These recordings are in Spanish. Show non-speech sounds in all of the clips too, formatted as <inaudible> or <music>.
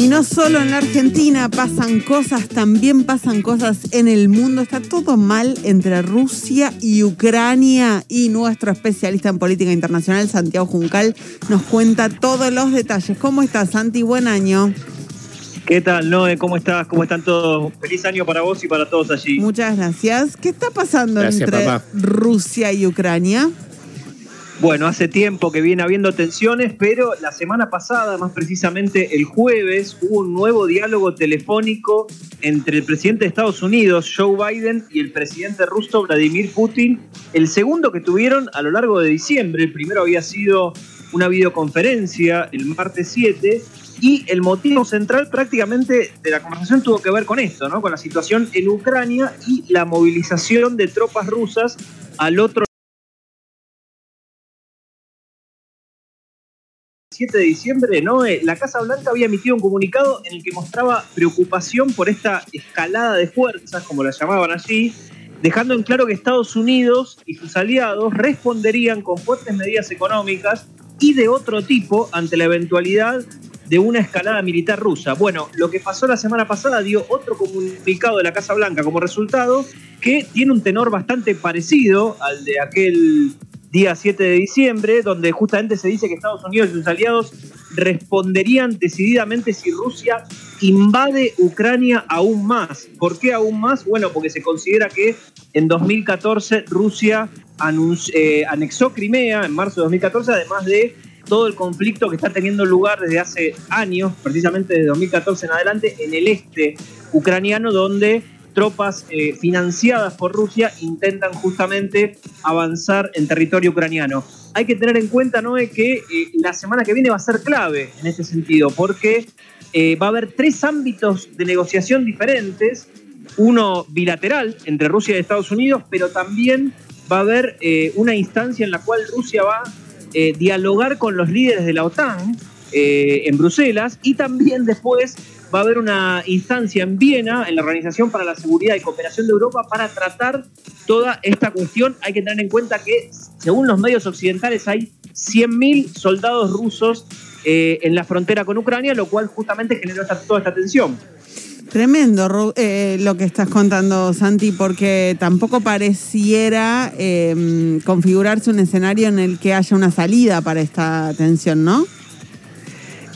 Y no solo en la Argentina pasan cosas, también pasan cosas en el mundo. Está todo mal entre Rusia y Ucrania. Y nuestro especialista en política internacional, Santiago Juncal, nos cuenta todos los detalles. ¿Cómo estás, Santi? Buen año. ¿Qué tal, Noé? ¿Cómo estás? ¿Cómo están todos? Feliz año para vos y para todos allí. Muchas gracias. ¿Qué está pasando Gracias, entre papá. Rusia y Ucrania? Bueno, hace tiempo que viene habiendo tensiones, pero la semana pasada, más precisamente el jueves, hubo un nuevo diálogo telefónico entre el presidente de Estados Unidos, Joe Biden, y el presidente ruso, Vladimir Putin, el segundo que tuvieron a lo largo de diciembre. El primero había sido una videoconferencia el martes 7, y el motivo central prácticamente de la conversación tuvo que ver con esto, ¿no? Con la situación en Ucrania y la movilización de tropas rusas al otro 7 de diciembre, ¿no? Eh, la Casa Blanca había emitido un comunicado en el que mostraba preocupación por esta escalada de fuerzas, como la llamaban allí, dejando en claro que Estados Unidos y sus aliados responderían con fuertes medidas económicas y de otro tipo ante la eventualidad de una escalada militar rusa. Bueno, lo que pasó la semana pasada dio otro comunicado de la Casa Blanca como resultado que tiene un tenor bastante parecido al de aquel día 7 de diciembre, donde justamente se dice que Estados Unidos y sus aliados responderían decididamente si Rusia invade Ucrania aún más. ¿Por qué aún más? Bueno, porque se considera que en 2014 Rusia eh, anexó Crimea, en marzo de 2014, además de todo el conflicto que está teniendo lugar desde hace años, precisamente desde 2014 en adelante, en el este ucraniano, donde tropas eh, financiadas por Rusia intentan justamente avanzar en territorio ucraniano. Hay que tener en cuenta, Noé, que eh, la semana que viene va a ser clave en este sentido, porque eh, va a haber tres ámbitos de negociación diferentes, uno bilateral entre Rusia y Estados Unidos, pero también va a haber una instancia en la cual Rusia va a dialogar con los líderes de la OTAN en Bruselas y también después va a haber una instancia en Viena, en la Organización para la Seguridad y Cooperación de Europa, para tratar toda esta cuestión. Hay que tener en cuenta que, según los medios occidentales, hay 100.000 soldados rusos eh, en la frontera con Ucrania, lo cual justamente generó esta- toda esta tensión. Tremendo eh, lo que estás contando, Santi, porque tampoco pareciera eh, configurarse un escenario en el que haya una salida para esta tensión, ¿no?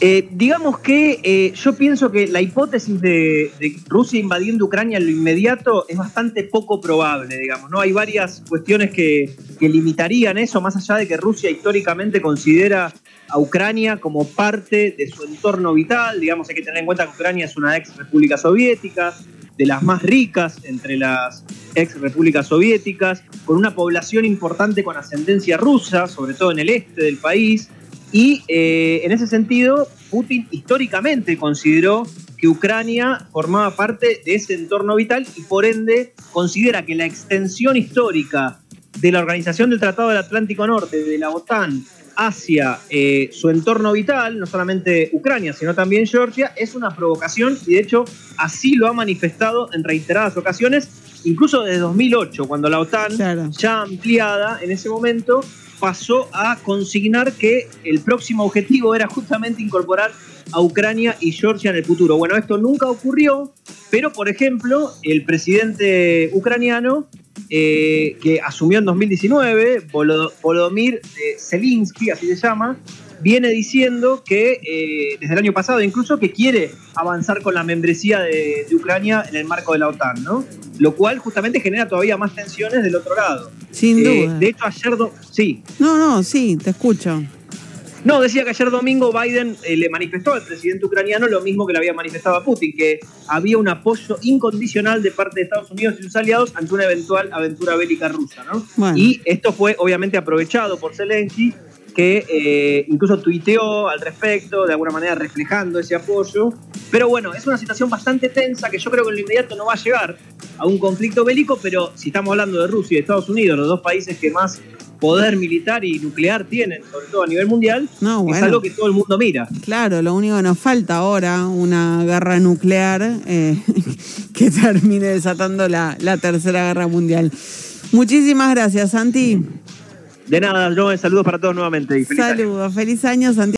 Eh, digamos que eh, yo pienso que la hipótesis de, de Rusia invadiendo Ucrania en lo inmediato es bastante poco probable, digamos, ¿no? Hay varias cuestiones que, que limitarían eso, más allá de que Rusia históricamente considera a Ucrania como parte de su entorno vital, digamos, hay que tener en cuenta que Ucrania es una ex república soviética, de las más ricas entre las ex repúblicas soviéticas, con una población importante con ascendencia rusa, sobre todo en el este del país, y eh, en ese sentido, Putin históricamente consideró que Ucrania formaba parte de ese entorno vital y por ende considera que la extensión histórica de la Organización del Tratado del Atlántico Norte, de la OTAN, hacia eh, su entorno vital, no solamente Ucrania, sino también Georgia, es una provocación y de hecho así lo ha manifestado en reiteradas ocasiones, incluso desde 2008, cuando la OTAN, Claro. ya ampliada en ese momento, pasó a consignar que el próximo objetivo era justamente incorporar a Ucrania y Georgia en el futuro. Bueno, esto nunca ocurrió, pero por ejemplo, el presidente ucraniano eh, que asumió en 2019, Volo- Volodymyr Zelensky, así se llama, viene diciendo que eh, desde el año pasado incluso que quiere avanzar con la membresía de, de Ucrania en el marco de la OTAN, ¿no? Lo cual justamente genera todavía más tensiones del otro lado. Sin Eh, duda. de hecho, ayer, do- sí, No, no, sí, te escucho. No, decía que ayer domingo Biden eh, le manifestó al presidente ucraniano lo mismo que le había manifestado a Putin, que había un apoyo incondicional de parte de Estados Unidos y sus aliados ante una eventual aventura bélica rusa, ¿no? Bueno. Y esto fue obviamente aprovechado por Zelensky, que eh, incluso tuiteó al respecto, de alguna manera reflejando ese apoyo. Pero bueno, es una situación bastante tensa que yo creo que en lo inmediato no va a llegar a un conflicto bélico, pero si estamos hablando de Rusia y Estados Unidos, los dos países que más poder militar y nuclear tienen, sobre todo a nivel mundial, No, es bueno. algo que todo el mundo mira. Claro, lo único que nos falta ahora, una guerra nuclear eh, <laughs> que termine desatando la, la tercera guerra mundial. Muchísimas gracias, Santi. De nada, yo saludos para todos nuevamente. Y feliz año. Saludos, feliz año, Santiago.